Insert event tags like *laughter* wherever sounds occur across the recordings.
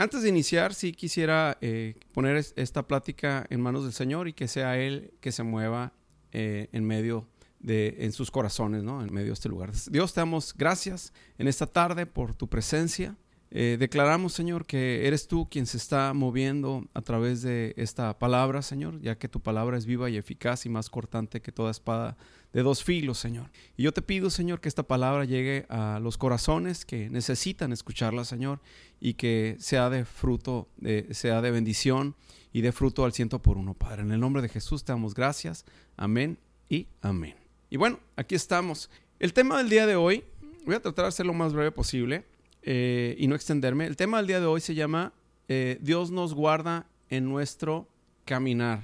antes de iniciar, sí quisiera eh, poner esta plática en manos del Señor y que sea Él que se mueva eh, en medio de, en sus corazones, ¿no? En medio de este lugar. Dios, te damos gracias en esta tarde por tu presencia. Eh, declaramos, Señor, que eres tú quien se está moviendo a través de esta palabra, Señor, ya que tu palabra es viva y eficaz y más cortante que toda espada de dos filos, Señor. Y yo te pido, Señor, que esta palabra llegue a los corazones que necesitan escucharla, Señor, y que sea de fruto, sea de bendición y de fruto al ciento por uno, Padre. En el nombre de Jesús te damos gracias. Amén y amén. Y bueno, aquí estamos. El tema del día de hoy, voy a tratar de ser lo más breve posible eh, y no extenderme. El tema del día de hoy se llama eh, Dios nos guarda en nuestro caminar.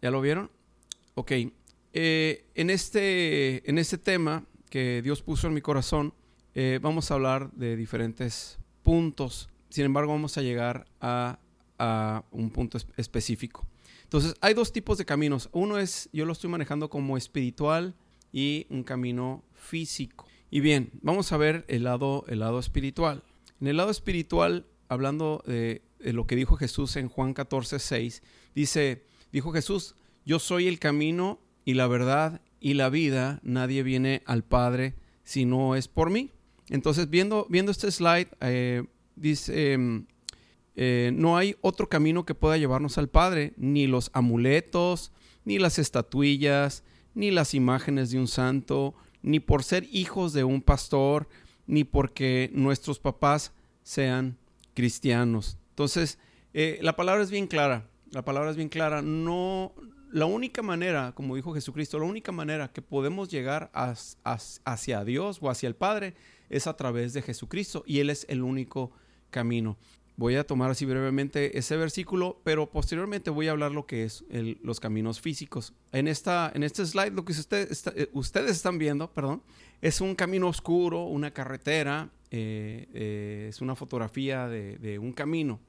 ¿Ya lo vieron? Ok. Eh, en, este, en este tema que Dios puso en mi corazón, vamos a hablar de diferentes puntos. Sin embargo, vamos a llegar a, a un punto específico. Entonces, hay dos tipos de caminos. Uno es, yo lo estoy manejando como espiritual y un camino físico. Y bien, vamos a ver el lado, el lado espiritual. En el lado espiritual, hablando de, lo que dijo Jesús en Juan 14, 6, dice, dijo Jesús, yo soy el camino y la verdad y la vida, nadie viene al Padre si no es por mí. Entonces, viendo, viendo este slide, eh, dice, em, eh, no hay otro camino que pueda llevarnos al Padre, ni los amuletos, ni las estatuillas, ni las imágenes de un santo, ni por ser hijos de un pastor, ni porque nuestros papás sean cristianos. Entonces, eh, la palabra es bien clara, la palabra es bien clara. No, la única manera, como dijo Jesucristo, la única manera que podemos llegar hacia Dios o hacia el Padre es a través de Jesucristo y Él es el único camino. Voy a tomar así brevemente ese versículo, pero posteriormente voy a hablar lo que es los caminos físicos. En, esta, en este slide, lo que eh, ustedes están viendo, perdón, es un camino oscuro, una carretera, eh, eh, es una fotografía de, un camino.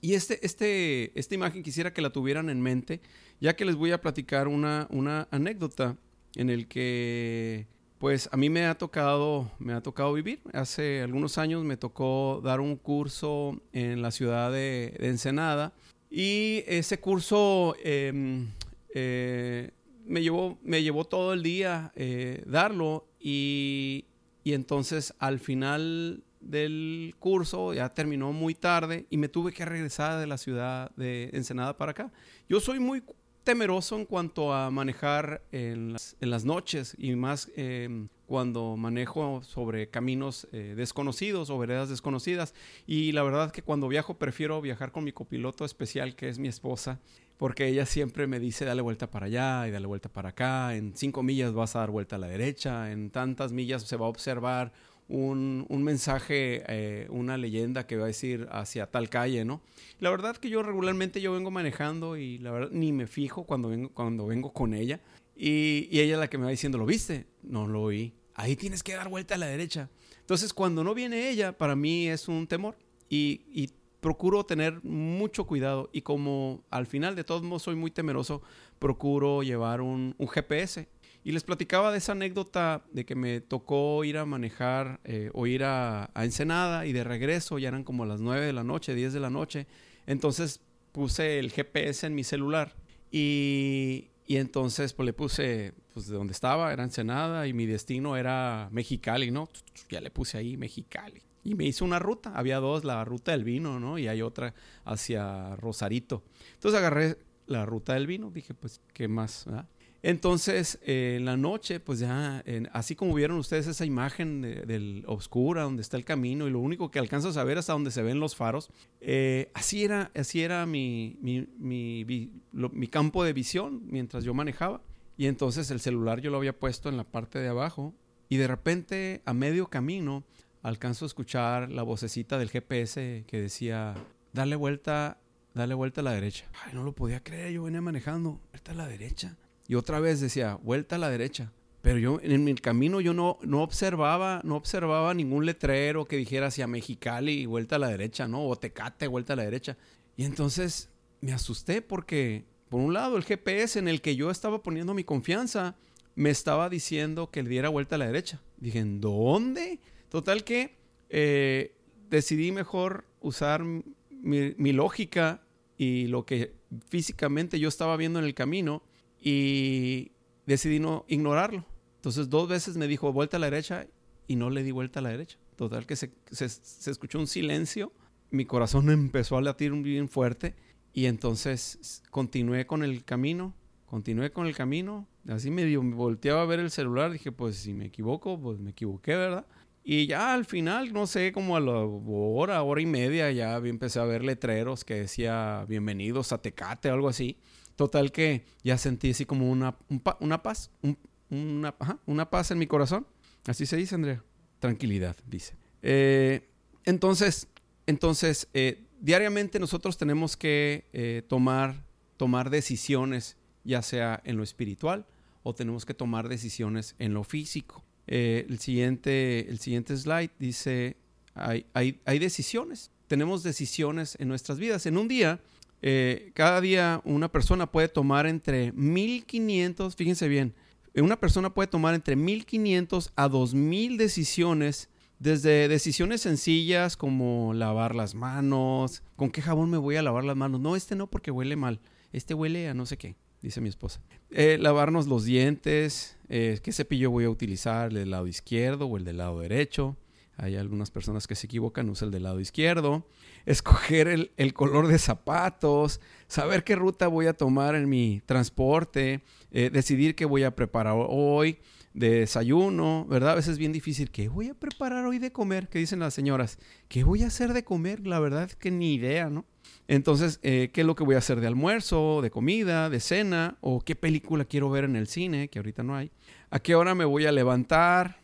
Y este, este, esta imagen quisiera que la tuvieran en mente, ya que les voy a platicar una, una anécdota en el que pues a mí me ha tocado, me ha tocado vivir. Hace algunos años me tocó dar un curso en la ciudad de, Ensenada y ese curso em, eh, me, llevó, me llevó todo el día eh, darlo y, y entonces al final del curso ya terminó muy tarde y me tuve que regresar de la ciudad de Ensenada para acá. Yo soy muy temeroso en cuanto a manejar en las, noches y más em, cuando manejo sobre caminos eh, desconocidos o veredas desconocidas. Y la verdad que cuando viajo prefiero viajar con mi copiloto especial que es mi esposa porque ella siempre me dice dale vuelta para allá y dale vuelta para acá, en cinco millas vas a dar vuelta a la derecha, en tantas millas se va a observar un, mensaje, eh, una leyenda que va a decir hacia tal calle, ¿no? La verdad que yo regularmente yo vengo manejando y la verdad ni me fijo cuando vengo, cuando vengo con ella. Y, ella es la que me va diciendo, ¿lo viste? No lo oí. Ahí tienes que dar vuelta a la derecha. Entonces, cuando no viene ella, para mí es un temor. Y, procuro tener mucho cuidado. Y como al final de todos modos soy muy temeroso, procuro llevar un, un GPS y les platicaba de esa anécdota de que me tocó ir a manejar eh, o ir a, Ensenada y de regreso ya eran como las 9 de la noche, 10 de la noche. Entonces puse el GPS en mi celular y, y entonces pues le puse pues de donde estaba, era Ensenada y mi destino era Mexicali, ¿no? Ya le puse ahí Mexicali. Y me hice una ruta, había dos, la ruta del vino, ¿no? Y hay otra hacia Rosarito. Entonces agarré la ruta del vino, dije pues, ¿qué más? Entonces, en la noche, pues ya, así como vieron ustedes esa imagen del oscura, donde está el camino, y lo único que alcanzas a ver hasta donde se ven los faros, eh, así era, así era mi, mi, mi, campo de visión mientras yo manejaba. Y entonces el celular yo lo había puesto en la parte de abajo, y de repente, a medio camino, alcanzo a escuchar la vocecita del GPS que decía, dale vuelta, dale vuelta a la derecha. Ay, no lo podía creer, yo venía manejando, vuelta a la derecha. Y otra vez decía, vuelta a la derecha. Pero yo en mi camino yo no, no observaba, no observaba ningún letrero que dijera hacia Mexicali, vuelta a la derecha, ¿no? O Tecate, vuelta a la derecha. Y entonces me asusté porque, por un lado, el GPS en el que yo estaba poniendo mi confianza me estaba diciendo que le diera vuelta a la derecha. Dije, ¿en dónde? Total que eh, decidí mejor usar mi, lógica y lo que físicamente yo estaba viendo en el camino y decidí no ignorarlo. Entonces dos veces me dijo vuelta a la derecha y no le di vuelta a la derecha. Total que se, se escuchó un silencio, mi corazón *laughs* empezó a latir bien fuerte y entonces continué con el camino, continué con el camino, así medio me volteaba a ver el celular, dije pues si me equivoco, pues me equivoqué, ¿verdad? Y ya al final, no sé, como a la hora, hora y media, ya empecé a ver letreros que decía bienvenidos a Tecate o algo así. Total que ya sentí así como una, una paz, una, una paz en mi corazón. Así se dice, Andrea. Tranquilidad, dice. Eh, entonces, entonces eh, diariamente nosotros tenemos que eh, tomar, tomar decisiones, ya sea en lo espiritual o tenemos que tomar decisiones en lo físico. El, siguiente, el siguiente slide dice, hay, hay, decisiones, tenemos decisiones en nuestras vidas. En un día, eh, cada día una persona puede tomar entre 1500, fíjense bien, una persona puede tomar entre 1500 a 2000 decisiones, desde decisiones sencillas como lavar las manos, con qué jabón me voy a lavar las manos. No, este no porque huele mal, este huele a no sé qué dice mi esposa. Eh, lavarnos los dientes, eh, qué cepillo voy a utilizar, el del lado izquierdo o el del lado derecho. Hay algunas personas que se equivocan, usa el del lado izquierdo. Escoger el, color de zapatos, saber qué ruta voy a tomar en mi transporte, eh, decidir qué voy a preparar hoy de desayuno, ¿verdad? A veces es bien difícil. ¿Qué voy a preparar hoy de comer? ¿Qué dicen las señoras? ¿Qué voy a hacer de comer? La verdad es que ni idea, ¿no? Entonces, eh, ¿qué es lo que voy a hacer de almuerzo, de comida, de cena? ¿O qué película quiero ver en el cine, que ahorita no hay? ¿A qué hora me voy a levantar?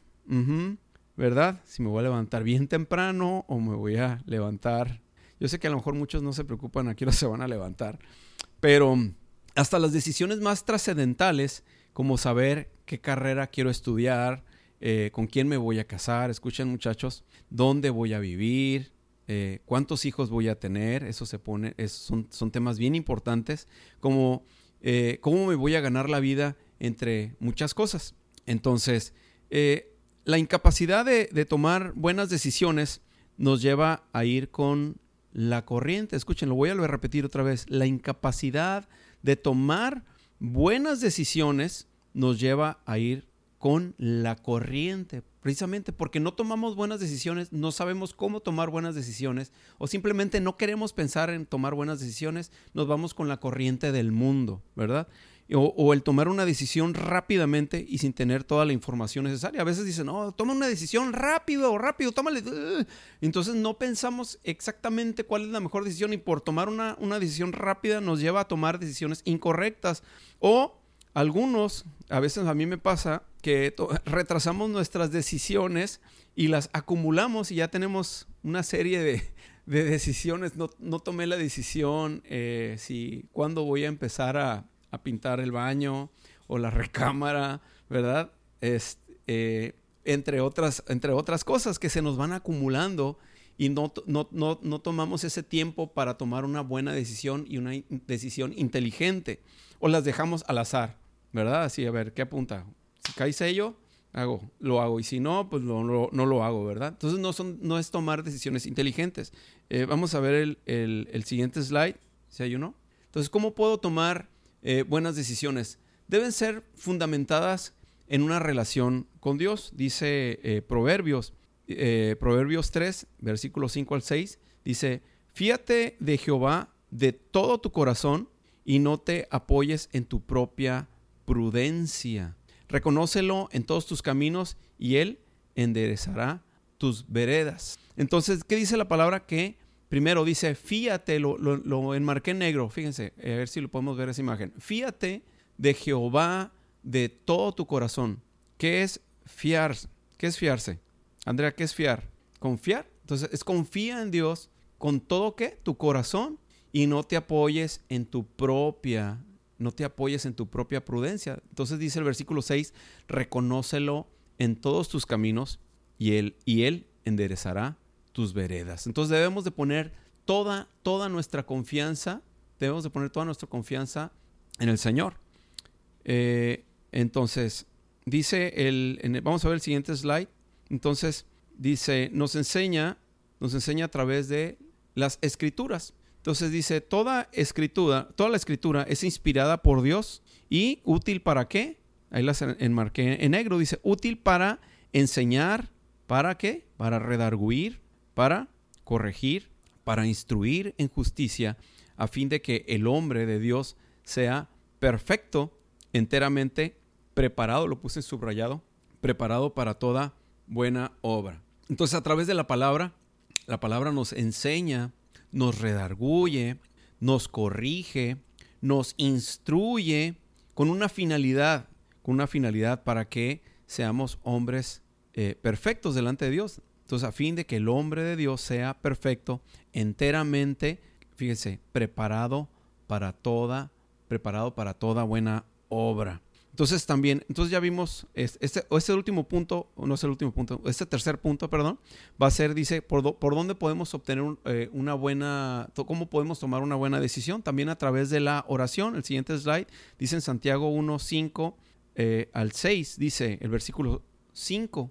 ¿Verdad? Si me voy a levantar bien temprano o me voy a levantar. Yo sé que a lo mejor muchos no se preocupan a qué se van a levantar, pero hasta las decisiones más trascendentales, como saber qué carrera quiero estudiar, eh, con quién me voy a casar, escuchen muchachos, dónde voy a vivir, eh, cuántos hijos voy a tener, eso se pone, son, son, temas bien importantes, como eh, cómo me voy a ganar la vida entre muchas cosas. Entonces, eh, la incapacidad de, tomar buenas decisiones nos lleva a ir con la corriente. Escuchen, lo voy a repetir otra vez. La incapacidad de tomar buenas decisiones nos lleva a ir con la corriente, precisamente porque no tomamos buenas decisiones, no sabemos cómo tomar buenas decisiones o simplemente no queremos pensar en tomar buenas decisiones, nos vamos con la corriente del mundo, ¿verdad? O, el tomar una decisión rápidamente y sin tener toda la información necesaria. A veces dicen, no, toma una decisión rápido, rápido, tómale. Entonces no pensamos exactamente cuál es la mejor decisión y por tomar una, una decisión rápida nos lleva a tomar decisiones incorrectas. O algunos, a veces a mí me pasa que *laughs* retrasamos nuestras decisiones y las acumulamos y ya tenemos una serie de, decisiones. No, tomé la decisión eh, si cuándo voy a empezar a, pintar el baño o la *laughs* recámara, ¿verdad? Eh, entre, otras, entre otras cosas que se nos van acumulando y no, no, no, tomamos ese tiempo para tomar una buena decisión y una decisión inteligente o las dejamos al azar. ¿verdad? Así, a ver, ¿qué apunta? Si cae sello, hago, lo hago. Y si no, pues no lo hago, ¿verdad? Entonces no, son, no es tomar decisiones inteligentes. Eh, vamos a ver el, siguiente slide, si hay uno. Entonces, ¿cómo puedo tomar eh, buenas decisiones? Deben ser fundamentadas en una relación con Dios. Dice eh, Proverbios, Proverbios 3, versículos 5 al 6, dice, fíate de Jehová de todo tu corazón y no te apoyes en tu propia prudencia. Reconócelo en todos tus caminos y Él enderezará tus veredas. Entonces, ¿qué dice la palabra? Que primero dice, fíate, lo, enmarqué en negro, fíjense, a ver si lo podemos ver esa imagen. Fíate de Jehová de todo tu corazón. ¿Qué es fiar? ¿Qué es fiarse? Andrea, ¿qué es fiar? Confiar. Entonces, es confía en Dios con todo tu corazón y no te apoyes en tu propia no te apoyes en tu propia prudencia. Entonces dice el versículo 6, reconócelo en todos tus caminos y él, y él enderezará tus veredas. Entonces debemos de poner toda, toda nuestra confianza, debemos de poner toda nuestra confianza en el Señor. Eh, entonces, dice el, vamos a ver el siguiente slide. Entonces, dice, nos enseña, nos enseña a través de las escrituras. Entonces dice, toda escritura, toda la escritura es inspirada por Dios y útil para qué? Ahí las enmarqué en negro. Dice, útil para enseñar, ¿para qué? Para redarguir, para corregir, para instruir en justicia, a fin de que el hombre de Dios sea perfecto, enteramente preparado, lo puse subrayado, preparado para toda buena obra. Entonces a través de la palabra, la palabra nos enseña nos redarguye, nos corrige, nos instruye con una finalidad, con una finalidad para que seamos hombres eh, perfectos delante de Dios. Entonces, a fin de que el hombre de Dios sea perfecto, enteramente, fíjese, preparado para toda, preparado para toda buena obra. Entonces también, entonces ya vimos, este, este último punto, no es el último punto, este tercer punto, perdón, va a ser, dice, por, dónde podemos obtener eh, una buena, cómo podemos tomar una buena decisión, también a través de la oración. El siguiente slide dice en Santiago 1, 5 eh, al 6, dice el versículo 5,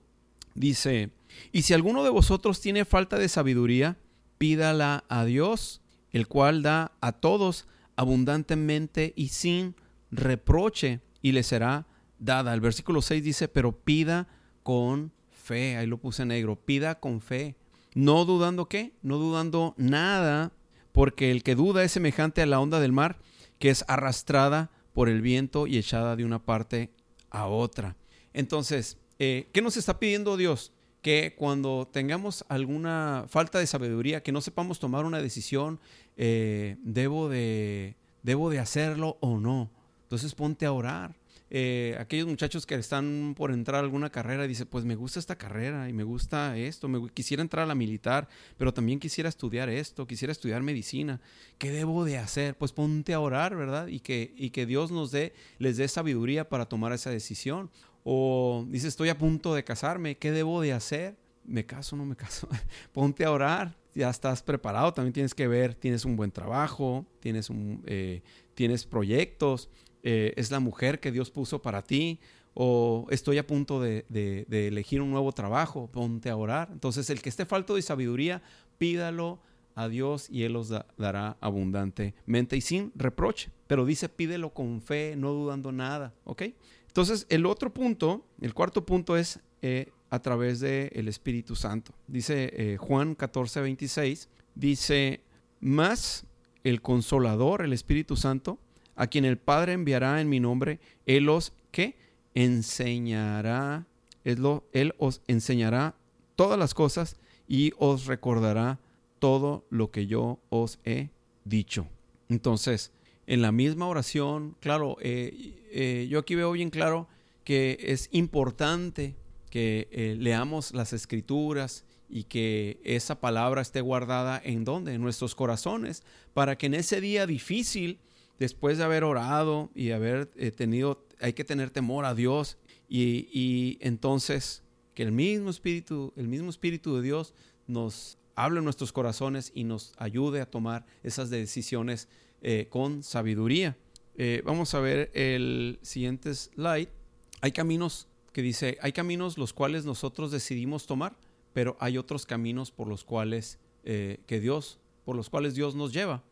dice, y si alguno de vosotros tiene falta de sabiduría, pídala a Dios, el cual da a todos abundantemente y sin reproche y le será dada. El versículo 6 dice, pero pida con fe. Ahí lo puse negro. Pida con fe. No dudando qué? No dudando nada, porque el que duda es semejante a la onda del mar, que es arrastrada por el viento y echada de una parte a otra. Entonces, eh, ¿qué nos está pidiendo Dios? Que cuando tengamos alguna falta de sabiduría, que no sepamos tomar una decisión, eh, debo, de, debo de hacerlo o no entonces ponte a orar. Eh, aquellos muchachos que están por entrar a alguna carrera, dice, pues me gusta esta carrera y me gusta esto, me quisiera entrar a la militar, pero también quisiera estudiar esto, quisiera estudiar medicina. ¿Qué debo de hacer? Pues ponte a orar, ¿verdad? Y que, y que Dios nos dé, les dé sabiduría para tomar esa decisión. O dice, estoy a punto de casarme, ¿qué debo de hacer? ¿Me caso o no me caso? *laughs* ponte a orar, ya estás preparado, también tienes que ver, tienes un buen trabajo, tienes, un, eh, tienes proyectos eh, es la mujer que Dios puso para ti, o estoy a punto de, elegir un nuevo trabajo, ponte a orar. Entonces, el que esté falto de sabiduría, pídalo a Dios y Él os dará abundantemente y sin reproche. Pero dice, pídelo con fe, no dudando nada, ¿ok? Entonces, el otro punto, el cuarto punto es eh, a través del Espíritu Santo. Dice eh, Juan 14, 26, dice, más el consolador, el Espíritu Santo, a quien el Padre enviará en mi nombre, Él os, ¿qué? Enseñará, Él os enseñará todas las cosas y os recordará todo lo que yo os he dicho. Entonces, en la misma oración, claro, eh, eh, yo aquí veo bien claro que es importante que eh, leamos las escrituras y que esa palabra esté guardada en donde, en nuestros corazones, para que en ese día difícil después de haber orado y haber tenido, hay que tener temor a Dios y, entonces que el mismo Espíritu, el mismo Espíritu de Dios nos hable en nuestros corazones y nos ayude a tomar esas decisiones eh, con sabiduría. Eh, vamos a ver el siguiente slide. Hay caminos que dice, hay caminos los cuales nosotros decidimos tomar, pero hay otros caminos por los cuales que Dios, por los cuales Dios nos lleva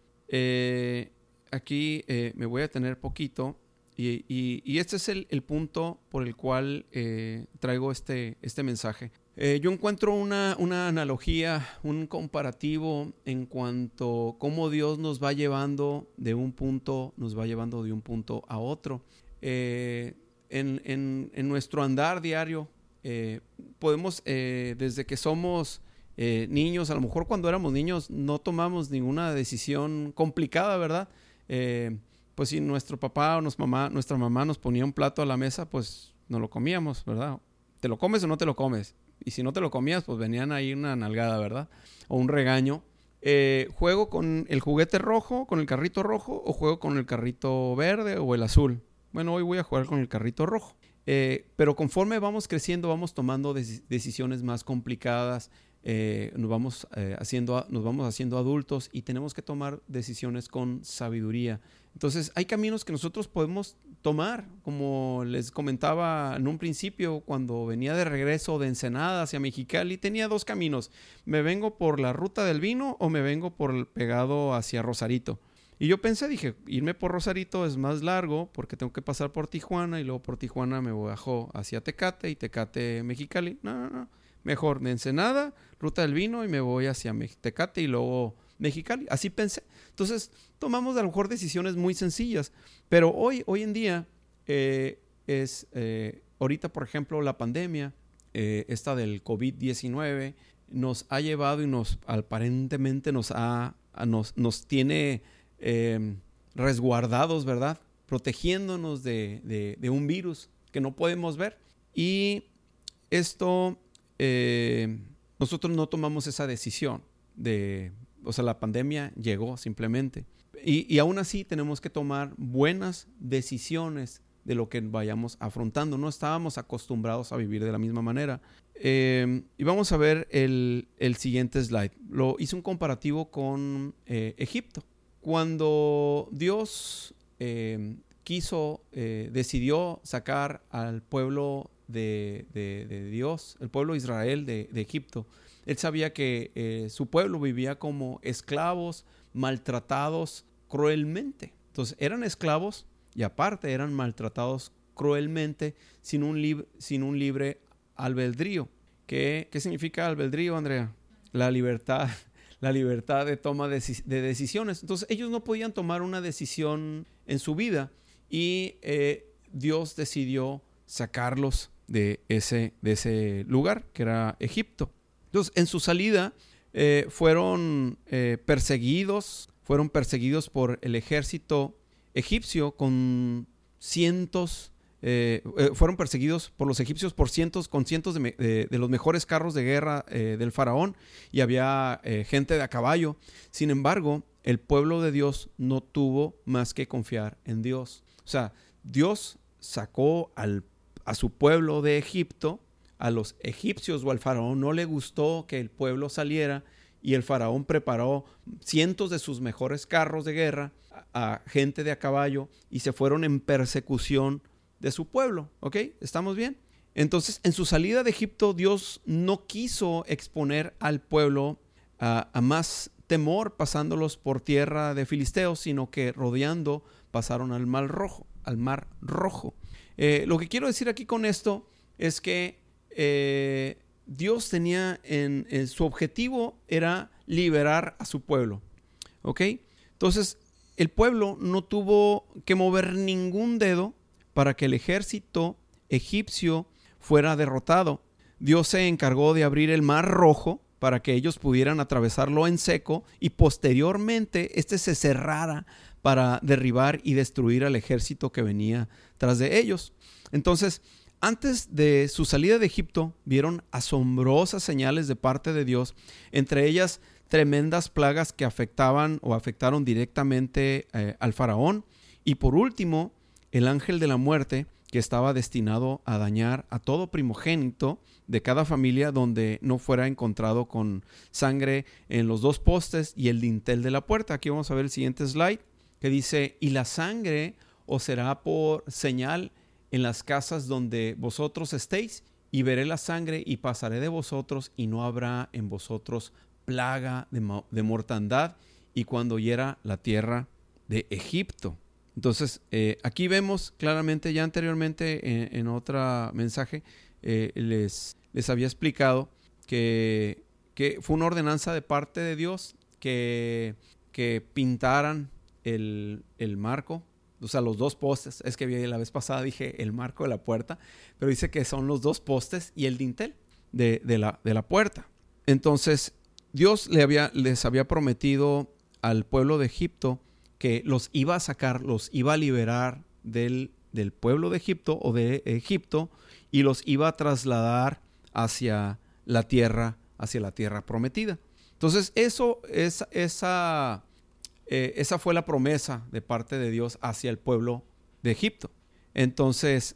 aquí eh, me voy a tener poquito y, este es el, punto por el cual eh, traigo este, este mensaje. Eh, yo encuentro una, analogía, un comparativo en cuanto a cómo Dios nos va llevando de un punto, nos va llevando de un punto a otro. En, en, nuestro andar diario, podemos, desde que somos niños, a lo mejor cuando éramos niños no tomamos ninguna decisión complicada, ¿verdad? Eh, pues si nuestro papá o mamá, nuestra mamá nos ponía un plato a la mesa, pues no lo comíamos, ¿verdad? ¿Te lo comes o no te lo comes? Y si no te lo comías, pues venían ahí una nalgada, ¿verdad? O un regaño. Eh, ¿Juego con el juguete rojo, con el carrito rojo, o juego con el carrito verde o el azul? Bueno, hoy voy a jugar con el carrito rojo. Eh, pero conforme vamos creciendo, vamos tomando decisiones más complicadas eh, nos, vamos, haciendo, nos vamos haciendo adultos y tenemos que tomar decisiones con sabiduría. Entonces, hay caminos que nosotros podemos tomar, como les comentaba en un principio, cuando venía de regreso de Ensenada hacia Mexicali, tenía dos caminos. Me vengo por la ruta del vino o me vengo por el pegado hacia Rosarito. Y yo pensé, dije, irme por Rosarito es más largo porque tengo que pasar por Tijuana y luego por Tijuana me bajo hacia Tecate y Tecate Mexicali. No, no, no. Mejor de Ensenada, ruta del vino y me voy hacia Tecate y luego Mexicali. Así pensé. Entonces, tomamos a lo mejor decisiones muy sencillas. Pero hoy, hoy en día, eh, es, eh, ahorita, por ejemplo, la pandemia, eh, esta del COVID-19, nos ha llevado y nos aparentemente nos ha, nos, nos tiene resguardados, ¿verdad? Protegiéndonos de, de, de, un virus que no podemos ver. Y esto, nosotros no tomamos esa decisión de o sea, la pandemia llegó simplemente. Y, y, aún así tenemos que tomar buenas decisiones de lo que vayamos afrontando. No estábamos acostumbrados a vivir de la misma manera. Eh, y vamos a ver el, el, siguiente slide. Lo hice un comparativo con eh, Egipto. Cuando Dios eh, quiso, decidió sacar al pueblo de, de, de, Dios, el pueblo de Israel de, de Egipto, él sabía que eh, su pueblo vivía como esclavos, maltratados cruelmente. Entonces eran esclavos y aparte eran maltratados cruelmente sin un, sin un libre albedrío. ¿Qué, ¿Qué, significa albedrío, Andrea? La libertad, *laughs* la libertad de toma de, decisiones. Entonces ellos no podían tomar una decisión en su vida y eh, Dios decidió sacarlos de ese, de ese lugar, que era Egipto. Entonces, en su salida eh, fueron eh, perseguidos, fueron perseguidos por el ejército egipcio con cientos, eh, fueron perseguidos por los egipcios por cientos, con cientos de, los mejores carros de guerra del faraón y había gente de a caballo. Sin embargo, el pueblo de Dios no tuvo más que confiar en Dios. O sea, Dios sacó al, a su pueblo de Egipto a los egipcios o al faraón no le gustó que el pueblo saliera y el faraón preparó cientos de sus mejores carros de guerra a, gente de a caballo y se fueron en persecución de su pueblo. ¿Ok? ¿Estamos bien? Entonces, en su salida de Egipto, Dios no quiso exponer al pueblo a, más temor pasándolos por tierra de filisteos, sino que rodeando pasaron al mar rojo. Al mar rojo. Eh, lo que quiero decir aquí con esto es que eh, Dios tenía en, su objetivo era liberar a su pueblo. ¿Ok? Entonces, el pueblo no tuvo que mover ningún dedo para que el ejército egipcio fuera derrotado. Dios se encargó de abrir el mar rojo para que ellos pudieran atravesarlo en seco y posteriormente este se cerrara para derribar y destruir al ejército que venía tras de ellos. Entonces, antes de su salida de Egipto, vieron asombrosas señales de parte de Dios, entre ellas tremendas plagas que afectaban o afectaron directamente eh, al faraón. Y por último, el ángel de la muerte, que estaba destinado a dañar a todo primogénito de cada familia donde no fuera encontrado con sangre en los dos postes y el dintel de la puerta. Aquí vamos a ver el siguiente slide que dice, y la sangre os será por señal en las casas donde vosotros estéis, y veré la sangre y pasaré de vosotros, y no habrá en vosotros plaga de, mortandad, y cuando hiera la tierra de Egipto. Entonces, eh, aquí vemos claramente, ya anteriormente en, otro mensaje, eh, les, les había explicado que, que, fue una ordenanza de parte de Dios que, que pintaran el, el marco o sea, los dos postes. Es que la vez pasada dije el marco de la puerta, pero dice que son los dos postes y el dintel de, la, de la, puerta. Entonces, Dios les había prometido al pueblo de Egipto que los iba a sacar, los iba a liberar del, del pueblo de Egipto o de Egipto y los iba a trasladar hacia la tierra, hacia la tierra prometida. Entonces, eso, es, esa eh, esa fue la promesa de parte de Dios hacia el pueblo de Egipto. Entonces,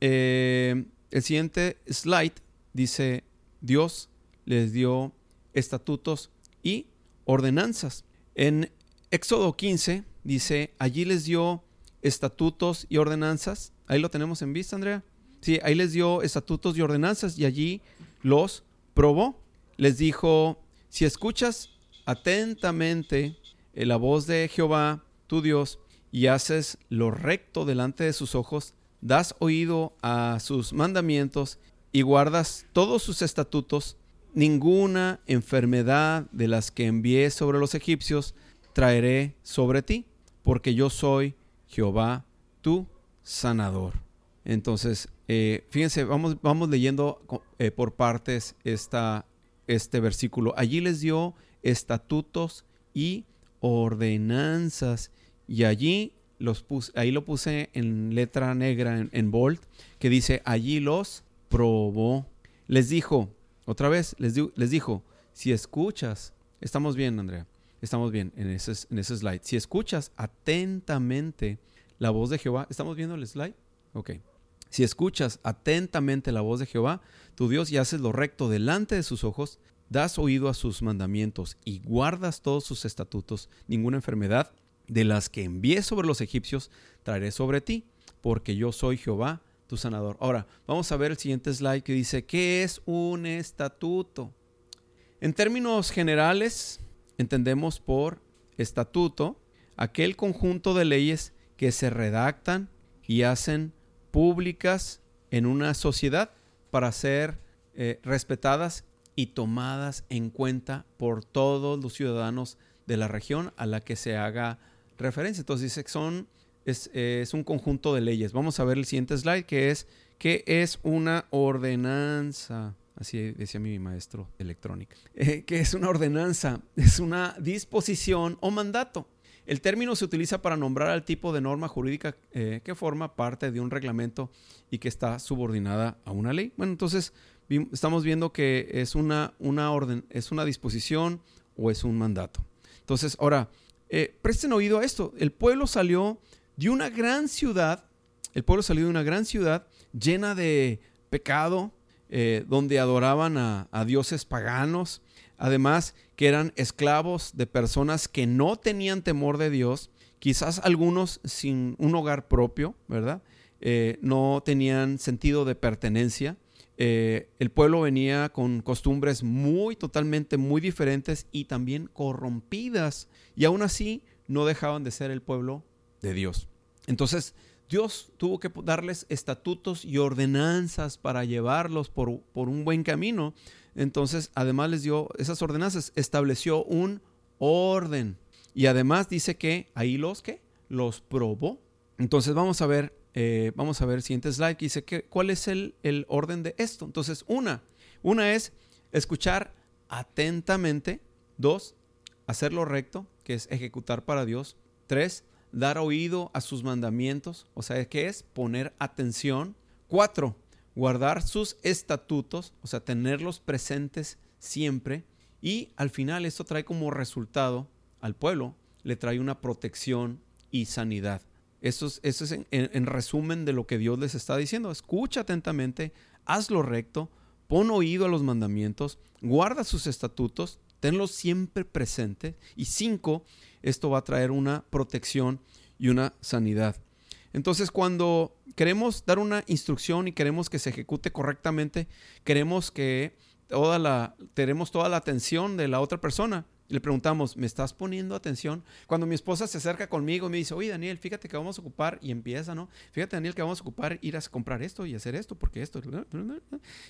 eh, el siguiente slide dice, Dios les dio estatutos y ordenanzas. En Éxodo 15 dice, allí les dio estatutos y ordenanzas. Ahí lo tenemos en vista, Andrea. Sí, ahí les dio estatutos y ordenanzas y allí los probó. Les dijo, si escuchas atentamente la voz de Jehová, tu Dios, y haces lo recto delante de sus ojos, das oído a sus mandamientos y guardas todos sus estatutos, ninguna enfermedad de las que envié sobre los egipcios traeré sobre ti, porque yo soy Jehová, tu sanador. Entonces, eh, fíjense, vamos, vamos leyendo eh, por partes este versículo. Allí les dio estatutos y ordenanzas y allí los puse, ahí lo puse en letra negra, en, bold, que dice, allí los probó. Les dijo, otra vez, les, les dijo, si escuchas, estamos bien, Andrea, estamos bien en ese, en ese slide. Si escuchas atentamente la voz de Jehová, ¿estamos viendo el slide? Ok. Si escuchas atentamente la voz de Jehová, tu Dios, y haces lo recto delante de sus ojos, das oído a sus mandamientos y guardas todos sus estatutos, ninguna enfermedad de las que envié sobre los egipcios traeré sobre ti, porque yo soy Jehová, tu sanador. Ahora, vamos a ver el siguiente slide que dice, ¿qué es un estatuto? En términos generales, entendemos por estatuto aquel conjunto de leyes que se redactan y hacen públicas en una sociedad para ser eh, respetadas y tomadas en cuenta por todos los ciudadanos de la región a la que se haga referencia. Entonces dice que son, es, un conjunto de leyes. Vamos a ver el siguiente slide que es, ¿qué es una ordenanza? Así decía mi maestro de electrónica. Eh, ¿Qué es una ordenanza? Es una disposición o mandato el término se utiliza para nombrar al tipo de norma jurídica eh, que forma parte de un reglamento y que está subordinada a una ley. Bueno, entonces estamos viendo que es una, una orden, es una disposición o es un mandato. Entonces, ahora, eh, presten oído a esto. El pueblo salió de una gran ciudad, el pueblo salió de una gran ciudad llena de pecado, eh, donde adoraban a dioses paganos, además que eran esclavos de personas que no tenían temor de Dios, quizás algunos sin un hogar propio, ¿verdad? Eh, no tenían sentido de pertenencia. Eh, el pueblo venía con costumbres muy, totalmente muy diferentes y también corrompidas. Y aún así no dejaban de ser el pueblo de Dios. Entonces, Dios tuvo que darles estatutos y ordenanzas para llevarlos por, por un buen camino. Entonces, además les dio esas ordenanzas, estableció un orden. Y además dice que ahí los que los probó. Entonces vamos a ver, eh, vamos a ver siguiente slide que dice que cuál es el, el orden de esto. Entonces, una, una es escuchar atentamente. Dos, hacer lo recto, que es ejecutar para Dios. Tres, dar oído a sus mandamientos, o sea, ¿qué es? Poner atención. Cuatro, guardar sus estatutos, o sea, tenerlos presentes siempre. Y al final esto trae como resultado al pueblo, le trae una protección y sanidad. Eso es, eso es en, resumen de lo que Dios les está diciendo. Escucha atentamente, haz lo recto, pon oído a los mandamientos, guarda sus estatutos, tenlos siempre presentes. Y cinco, esto va a traer una protección y una sanidad. Entonces, cuando queremos dar una instrucción y queremos que se ejecute correctamente, queremos que toda la, tenemos toda la atención de la otra persona. Le preguntamos, ¿me estás poniendo atención? Cuando mi esposa se acerca conmigo me dice, oye Daniel, fíjate que vamos a ocupar, y empieza, ¿no? Fíjate Daniel que vamos a ocupar ir a comprar esto y hacer esto, porque esto.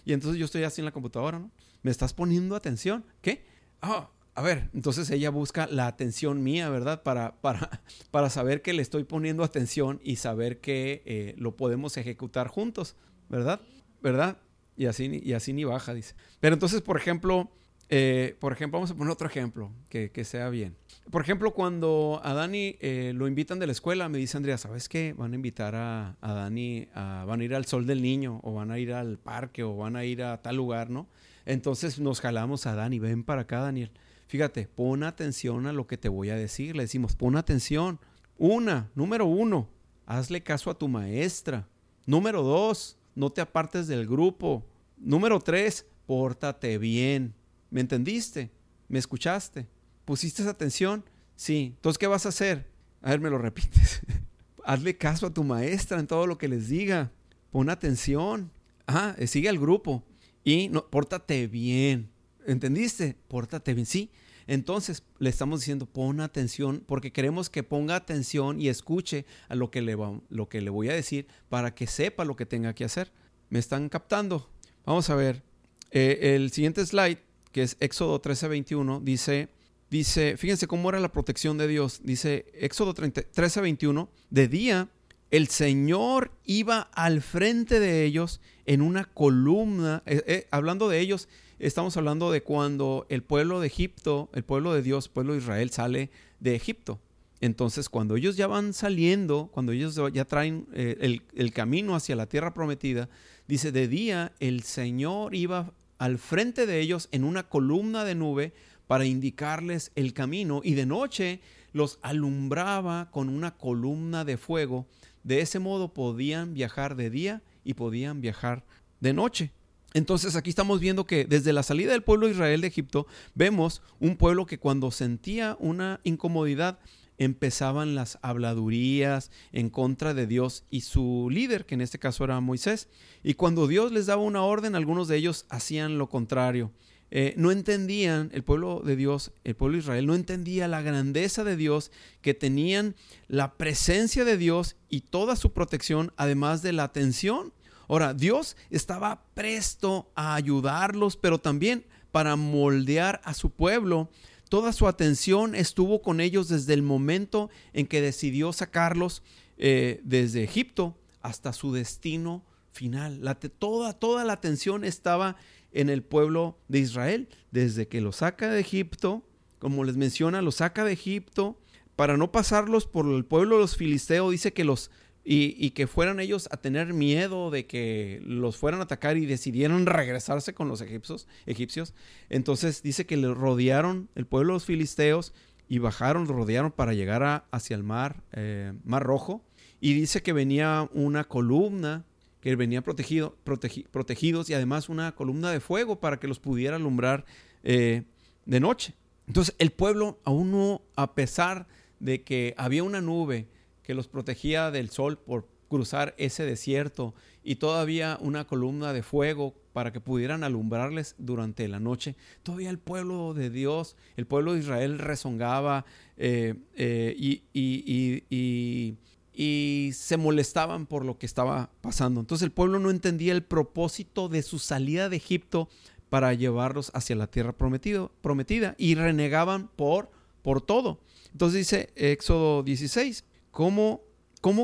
Y entonces yo estoy así en la computadora, ¿no? ¿Me estás poniendo atención? ¿Qué? Ah, a ver, entonces ella busca la atención mía, ¿verdad? Para, para, *laughs* para saber que le estoy poniendo atención y saber que eh, lo podemos ejecutar juntos, ¿verdad? ¿Verdad? Y así, y así ni baja, dice. Pero entonces, por ejemplo, eh, por ejemplo, vamos a poner otro ejemplo que, sea bien. Por ejemplo, cuando a Dani eh, lo invitan de la escuela, me dice Andrea, ¿sabes qué? Van a invitar a, a Dani, van a ir al Sol del Niño, o van a ir al parque, o van a ir a tal lugar, ¿no? Entonces nos jalamos a Dani, ven para acá, Daniel. Fíjate, pon atención a lo que te voy a decir. Le decimos, pon atención. Una, número uno, hazle caso a tu maestra. Número dos, no te apartes del grupo. Número tres, pórtate bien. ¿Me entendiste? ¿Me escuchaste? ¿Pusiste atención? Sí. Entonces, ¿qué vas a hacer? A ver, me lo repites. *laughs* Hazle caso a tu maestra en todo lo que les diga. Pon atención. Ah, sigue al grupo. Y no, pórtate bien. ¿Entendiste? Pórtate bien. Sí. Entonces le estamos diciendo, pon atención, porque queremos que ponga atención y escuche a lo que le, lo que le voy a decir para que sepa lo que tenga que hacer. ¿Me están captando? Vamos a ver. Eh, el siguiente slide, que es Éxodo 13:21, dice, dice, fíjense cómo era la protección de Dios. Dice Éxodo 13:21, de día el Señor iba al frente de ellos en una columna, eh, eh, hablando de ellos, estamos hablando de cuando el pueblo de Egipto, el pueblo de Dios, el pueblo de Israel sale de Egipto. Entonces, cuando ellos ya van saliendo, cuando ellos ya traen eh, el, el, camino hacia la tierra prometida, dice, de día el Señor iba al frente de ellos en una columna de nube para indicarles el camino y de noche los alumbraba con una columna de fuego. De ese modo podían viajar de día y podían viajar de noche. Entonces aquí estamos viendo que desde la salida del pueblo de Israel de Egipto vemos un pueblo que cuando sentía una incomodidad empezaban las habladurías en contra de Dios y su líder, que en este caso era Moisés. Y cuando Dios les daba una orden, algunos de ellos hacían lo contrario. Eh, no entendían, el pueblo de Dios, el pueblo de Israel, no entendía la grandeza de Dios, que tenían la presencia de Dios y toda su protección, además de la atención Ahora, Dios estaba presto a ayudarlos, pero también para moldear a su pueblo. Toda su atención estuvo con ellos desde el momento en que decidió sacarlos eh, desde Egipto hasta su destino final. toda, toda la atención estaba en el pueblo de Israel, desde que lo saca de Egipto, como les menciona, lo saca de Egipto, para no pasarlos por el pueblo de los filisteos, dice que los y, que fueran ellos a tener miedo de que los fueran a atacar y decidieran *laughs* regresarse con los egipcios. egipcios. Entonces dice que le rodearon el pueblo de los filisteos y bajaron, rodearon para llegar hacia el mar, eh, mar rojo. Y dice que venía una columna que venía protegido, protegidos y además una columna de fuego para que los pudiera alumbrar eh, de noche. Entonces el pueblo, aún no, a pesar de que había una nube, que los protegía del sol por cruzar ese desierto y todavía una columna de fuego para que pudieran alumbrarles durante la noche. Todavía el pueblo de Dios, el pueblo de Israel rezongaba eh, eh, y, y, y, se molestaban por lo que estaba pasando. Entonces el pueblo no entendía el propósito de su salida de Egipto para llevarlos hacia la tierra prometido, prometida y renegaban por, por todo. Entonces dice Éxodo 16, ¿Cómo,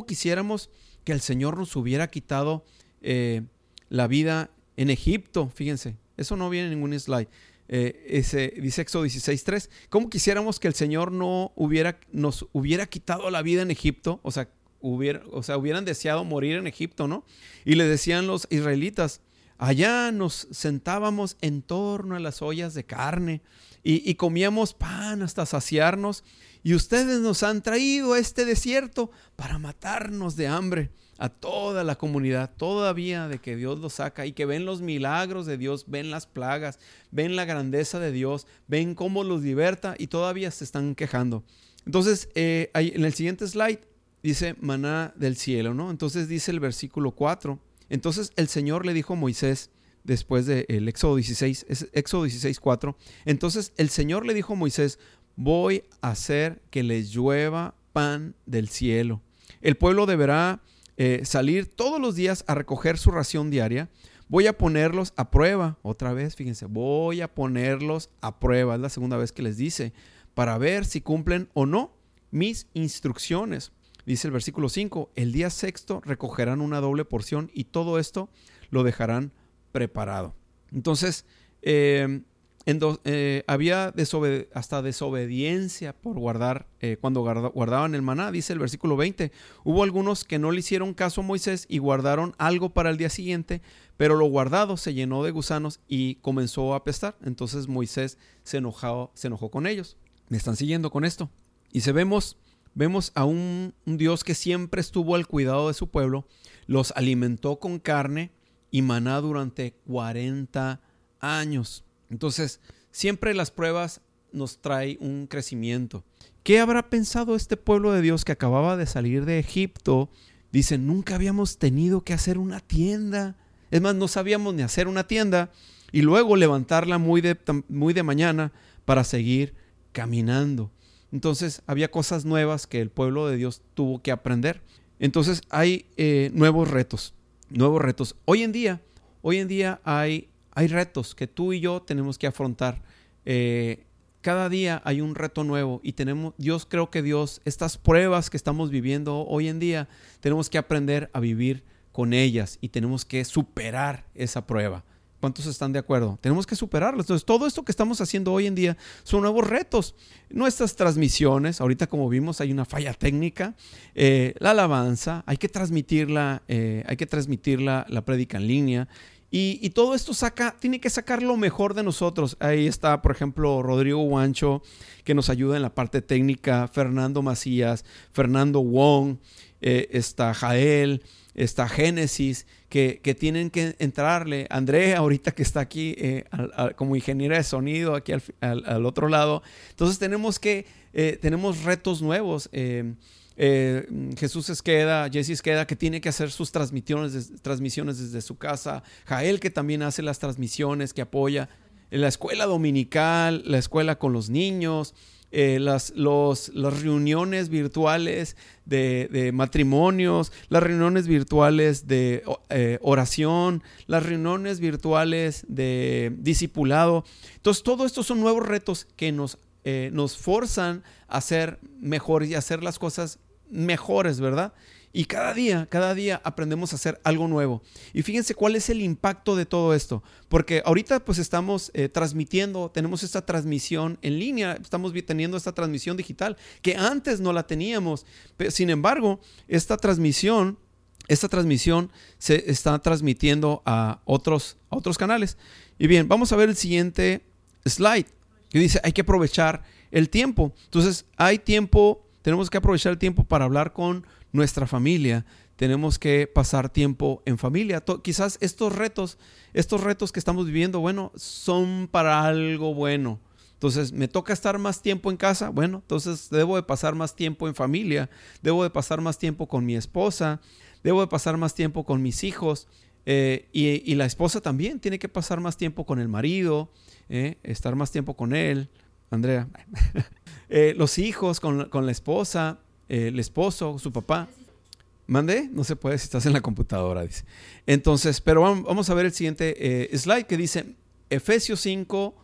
quisiéramos que el Señor nos hubiera quitado eh, la vida en Egipto? Fíjense, eso no viene en ningún slide. Eh, ese, dice Éxodo 16.3. ¿Cómo quisiéramos que el Señor no hubiera, nos hubiera quitado la vida en Egipto? O sea, o sea, hubieran deseado morir en Egipto, ¿no? Y le decían los israelitas, allá nos sentábamos en torno a las ollas de carne y comíamos pan hasta saciarnos y ustedes nos han traído a este desierto para matarnos de hambre a toda la comunidad, todavía de que Dios los saca y que ven los milagros de Dios, ven las plagas, ven la grandeza de Dios, ven cómo los liberta y todavía se están quejando. Entonces, eh, en el siguiente slide dice maná del cielo, ¿no? Entonces dice el versículo 4. Entonces el Señor le dijo a Moisés, después del Éxodo 16, Éxodo 16, 4. Entonces el Señor le dijo a Moisés, voy a hacer que les llueva pan del cielo. El pueblo deberá eh, salir todos los días a recoger su ración diaria. Voy a ponerlos a prueba. Otra vez, fíjense, voy a ponerlos a prueba. Es la segunda vez que les dice, para ver si cumplen o no mis instrucciones. Dice el versículo 5, el día sexto recogerán una doble porción y todo esto lo dejarán preparado. Entonces, eh, eh, había hasta desobediencia por guardar, eh, cuando guardaban el maná, dice el versículo 20. Hubo algunos que no le hicieron caso a Moisés y guardaron algo para el día siguiente, pero lo guardado se llenó de gusanos y comenzó a apestar. Entonces Moisés se enojó, se enojó con ellos. Me están siguiendo con esto. Y se vemos, vemos a un, un Dios que siempre estuvo al cuidado de su pueblo, los alimentó con carne y maná durante 40 años. Entonces, siempre las pruebas nos trae un crecimiento. ¿Qué habrá pensado este pueblo de Dios que acababa de salir de Egipto? Dice, nunca habíamos tenido que hacer una tienda. Es más, no sabíamos ni hacer una tienda y luego levantarla muy de, muy de mañana para seguir caminando. Entonces había cosas nuevas que el pueblo de Dios tuvo que aprender. Entonces hay eh, nuevos retos, nuevos retos. Hoy en día, hoy en día hay, hay retos que tú y yo tenemos que afrontar. Eh, cada día hay un reto nuevo y tenemos, Dios creo que Dios, estas pruebas que estamos viviendo hoy en día, tenemos que aprender a vivir con ellas y tenemos que superar esa prueba. ¿Cuántos están de acuerdo? Tenemos que superarlo. Entonces, todo esto que estamos haciendo hoy en día son nuevos retos. Nuestras transmisiones, ahorita como vimos, hay una falla técnica. Eh, la alabanza, hay que transmitirla, eh, hay que transmitirla la prédica en línea. Y, todo esto saca, tiene que sacar lo mejor de nosotros. Ahí está, por ejemplo, Rodrigo Guancho, que nos ayuda en la parte técnica, Fernando Macías, Fernando Wong, eh, está Jael, está Génesis, que, tienen que entrarle. Andrea, ahorita que está aquí eh, como ingeniera de sonido, aquí al, otro lado. Entonces tenemos que, eh, tenemos retos nuevos. Eh, Jesús Esqueda, Jesse Esqueda, que tiene que hacer sus transmisiones, transmisiones desde su casa, Jael, que también hace las transmisiones, que apoya en la escuela dominical, la escuela con los niños, eh, las, las reuniones virtuales de, matrimonios, las reuniones virtuales de eh, oración, las reuniones virtuales de discipulado. Entonces, todo esto son nuevos retos que nos, nos forzan a ser mejores y hacer las cosas mejores, ¿verdad? Y cada día, cada día aprendemos a hacer algo nuevo. Y fíjense cuál es el impacto de todo esto. Porque ahorita pues estamos eh, transmitiendo, tenemos esta transmisión en línea, estamos teniendo esta transmisión digital que antes no la teníamos. sin embargo, esta transmisión, esta transmisión se está transmitiendo a otros, a otros canales. Y bien, vamos a ver el siguiente slide que dice hay que aprovechar el tiempo. Entonces, hay tiempo tenemos que aprovechar el tiempo para hablar con nuestra familia. Tenemos que pasar tiempo en familia. quizás estos retos, estos retos que estamos viviendo, bueno, son para algo bueno. Entonces, me toca estar más tiempo en casa. Bueno, entonces debo de pasar más tiempo en familia. Debo de pasar más tiempo con mi esposa. Debo de pasar más tiempo con mis hijos. Eh, y, la esposa también tiene que pasar más tiempo con el marido, eh, estar más tiempo con él. Andrea. *laughs* Eh, los hijos con, la esposa, eh, el esposo, su papá. ¿Mande? No se puede si estás en la computadora, dice. Entonces, pero vamos, a ver el siguiente eh, slide que dice Efesios 5,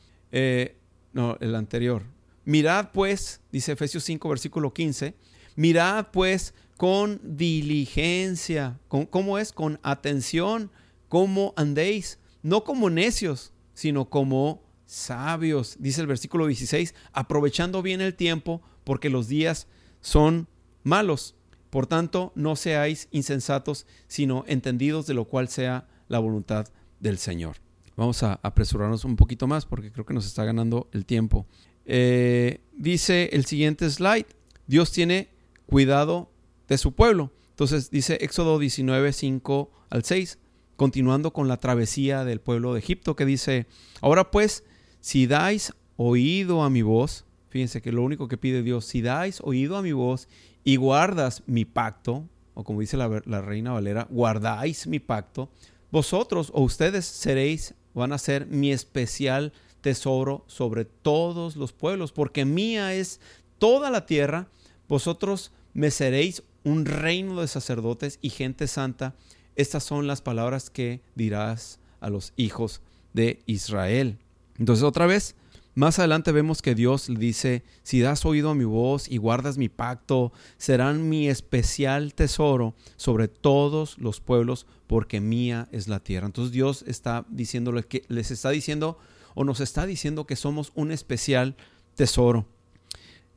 no, el anterior. Mirad pues, dice Efesios 5, versículo 15, mirad pues con diligencia, con, ¿cómo es? Con atención, cómo andéis, no como necios, sino como sabios, dice el versículo 16, aprovechando bien el tiempo porque los días son malos. Por tanto, no seáis insensatos, sino entendidos de lo cual sea la voluntad del Señor. Vamos a apresurarnos un poquito más porque creo que nos está ganando el tiempo. Eh, dice el siguiente slide, Dios tiene cuidado de su pueblo. Entonces dice Éxodo 19, 5 al 6, continuando con la travesía del pueblo de Egipto, que dice, ahora pues, si dais oído a mi voz, fíjense que lo único que pide Dios, si dais oído a mi voz y guardas mi pacto, o como dice la, la reina Valera, guardáis mi pacto, vosotros o ustedes seréis, van a ser mi especial tesoro sobre todos los pueblos, porque mía es toda la tierra, vosotros me seréis un reino de sacerdotes y gente santa. Estas son las palabras que dirás a los hijos de Israel. Entonces otra vez, más adelante vemos que Dios le dice, si das oído a mi voz y guardas mi pacto, serán mi especial tesoro sobre todos los pueblos, porque mía es la tierra. Entonces Dios está diciéndole que les está diciendo o nos está diciendo que somos un especial tesoro.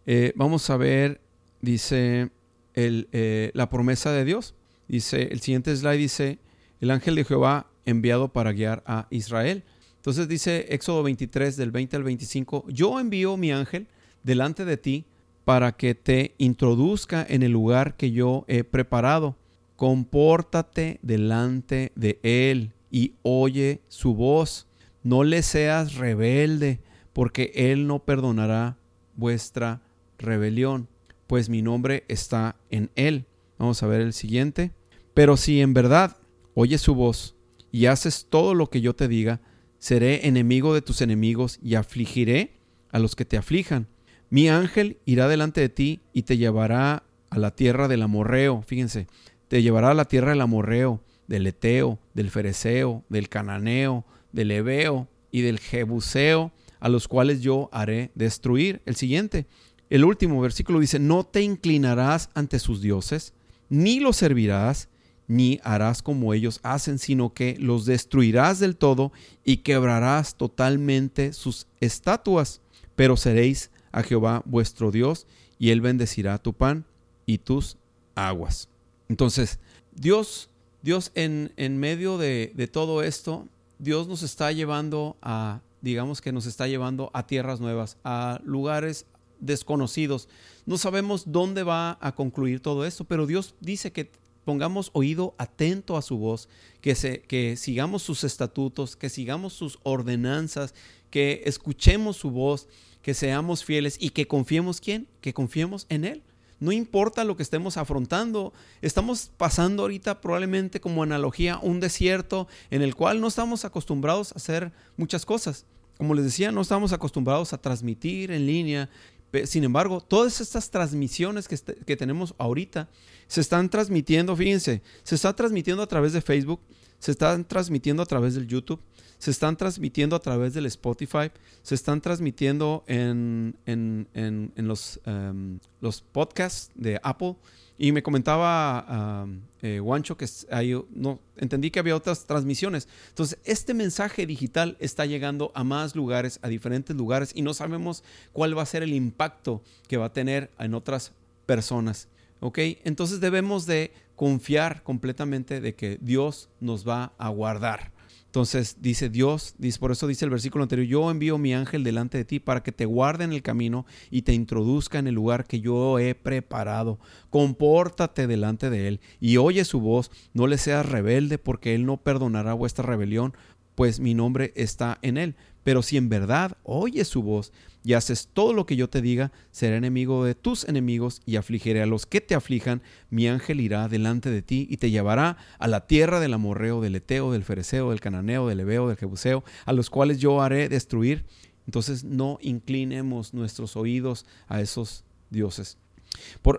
Eh, vamos a ver, dice eh, la promesa de Dios. Dice, el siguiente slide dice, el ángel de Jehová enviado para guiar a Israel. Entonces dice Éxodo 23 del 20 al 25, yo envío mi ángel delante de ti para que te introduzca en el lugar que yo he preparado. Compórtate delante de él y oye su voz. No le seas rebelde, porque Él no perdonará vuestra rebelión, pues mi nombre está en Él. Vamos a ver el siguiente. Pero si en verdad oyes su voz y haces todo lo que yo te diga, seré enemigo de tus enemigos y afligiré a los que te aflijan. Mi ángel irá delante de ti y te llevará a la tierra del amorreo. Fíjense, te llevará a la tierra del amorreo, del eteo, del fereceo, del cananeo, del ebeo y del jebuseo, a los cuales yo haré destruir. El siguiente, el último versículo dice, no te inclinarás ante sus dioses, ni los servirás, ni harás como ellos hacen, sino que los destruirás del todo y quebrarás totalmente sus estatuas. Pero seréis a Jehová vuestro Dios, y él bendecirá tu pan y tus aguas. Entonces, Dios, Dios en, en medio de, de todo esto, Dios nos está llevando a, digamos que nos está llevando a tierras nuevas, a lugares desconocidos. No sabemos dónde va a concluir todo esto, pero Dios dice que pongamos oído atento a su voz, que, se, que sigamos sus estatutos, que sigamos sus ordenanzas, que escuchemos su voz, que seamos fieles y que confiemos quién, que confiemos en Él. No importa lo que estemos afrontando, estamos pasando ahorita probablemente como analogía un desierto en el cual no estamos acostumbrados a hacer muchas cosas. Como les decía, no estamos acostumbrados a transmitir en línea. Sin embargo, todas estas transmisiones que, este, que tenemos ahorita se están transmitiendo, fíjense, se está transmitiendo a través de Facebook, se están transmitiendo a través del YouTube, se están transmitiendo a través del Spotify, se están transmitiendo en, en, los, em, los podcasts de Apple. Y me comentaba eh, Juancho que no, entendí que había otras transmisiones. Entonces, este mensaje digital está llegando a más lugares, a diferentes lugares, y no sabemos cuál va a ser el impacto que va a tener en otras personas. ¿Ok? Entonces debemos de confiar completamente de que Dios nos va a guardar. Entonces dice Dios, dice, por eso dice el versículo anterior, yo envío mi ángel delante de ti para que te guarde en el camino y te introduzca en el lugar que yo he preparado. Compórtate delante de él y oye su voz, no le seas rebelde porque él no perdonará vuestra rebelión, pues mi nombre está en él. Pero si en verdad oyes su voz y haces todo lo que yo te diga, seré enemigo de tus enemigos y afligiré a los que te aflijan. Mi ángel irá delante de ti y te llevará a la tierra del amorreo, del eteo, del fereceo, del cananeo, del ebeo, del jebuseo, a los cuales yo haré destruir. Entonces no inclinemos nuestros oídos a esos dioses.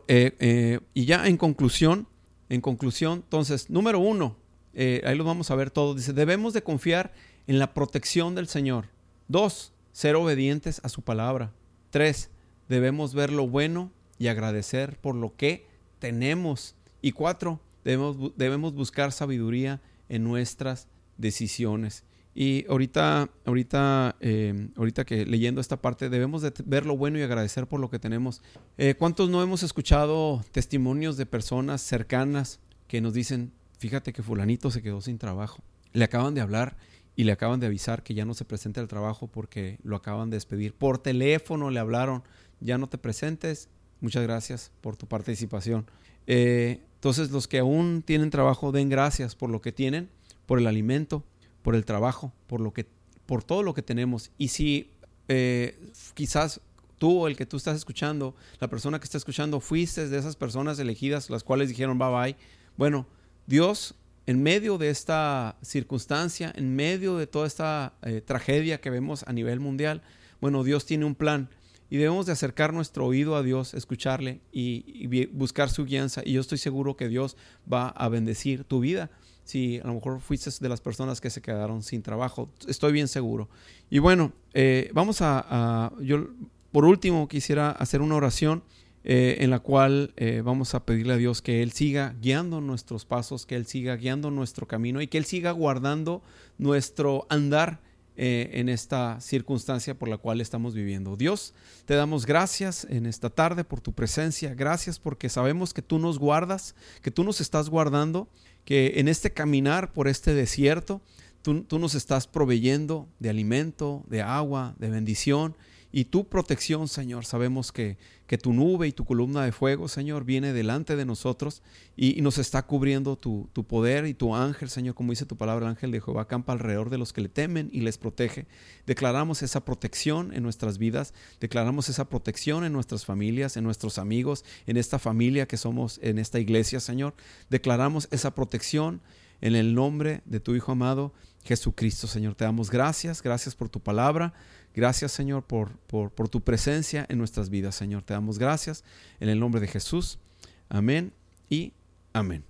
Eh, eh, y ya en conclusión, en conclusión, entonces, número uno, eh, ahí lo vamos a ver todo, dice, debemos de confiar en la protección del Señor. Dos, ser obedientes a su palabra. Tres, debemos ver lo bueno y agradecer por lo que tenemos. Y cuatro, debemos, debemos buscar sabiduría en nuestras decisiones. Y ahorita, ahorita, eh, ahorita que leyendo esta parte, debemos de ver lo bueno y agradecer por lo que tenemos. Eh, ¿Cuántos no hemos escuchado testimonios de personas cercanas que nos dicen, fíjate que fulanito se quedó sin trabajo? Le acaban de hablar y le acaban de avisar que ya no se presente al trabajo porque lo acaban de despedir. Por teléfono le hablaron, ya no te presentes, muchas gracias por tu participación. Eh, entonces los que aún tienen trabajo, den gracias por lo que tienen, por el alimento, por el trabajo, por, lo que, por todo lo que tenemos. Y si eh, quizás tú, el que tú estás escuchando, la persona que está escuchando, fuiste de esas personas elegidas, las cuales dijeron bye bye, bueno, Dios en medio de esta circunstancia, en medio de toda esta eh, tragedia que vemos a nivel mundial, bueno, Dios tiene un plan y debemos de acercar nuestro oído a Dios, escucharle y, buscar su guianza. Y yo estoy seguro que Dios va a bendecir tu vida. Si a lo mejor fuiste de las personas que se quedaron sin trabajo, estoy bien seguro. Y bueno, eh, vamos a, a, yo por último quisiera hacer una oración eh, en la cual eh, vamos a pedirle a Dios que Él siga guiando nuestros pasos, que Él siga guiando nuestro camino y que Él siga guardando nuestro andar eh, en esta circunstancia por la cual estamos viviendo. Dios, te damos gracias en esta tarde por tu presencia, gracias porque sabemos que tú nos guardas, que tú nos estás guardando, que en este caminar por este desierto, tú, tú nos estás proveyendo de alimento, de agua, de bendición y tu protección, Señor. Sabemos que, que tu nube y tu columna de fuego, Señor, viene delante de nosotros y, nos está cubriendo tu, tu, poder y tu ángel, Señor, como dice tu palabra, el ángel de Jehová campa alrededor de los que le temen y les protege. Declaramos esa protección en nuestras vidas, declaramos esa protección en nuestras familias, en nuestros amigos, en esta familia que somos, en esta iglesia, Señor. Declaramos esa protección en el nombre de tu Hijo amado, Jesucristo, Señor. Te damos gracias, gracias por tu palabra. Gracias, Señor, por, por, tu presencia en nuestras vidas, Señor. Te damos gracias en el nombre de Jesús. Amén y amén.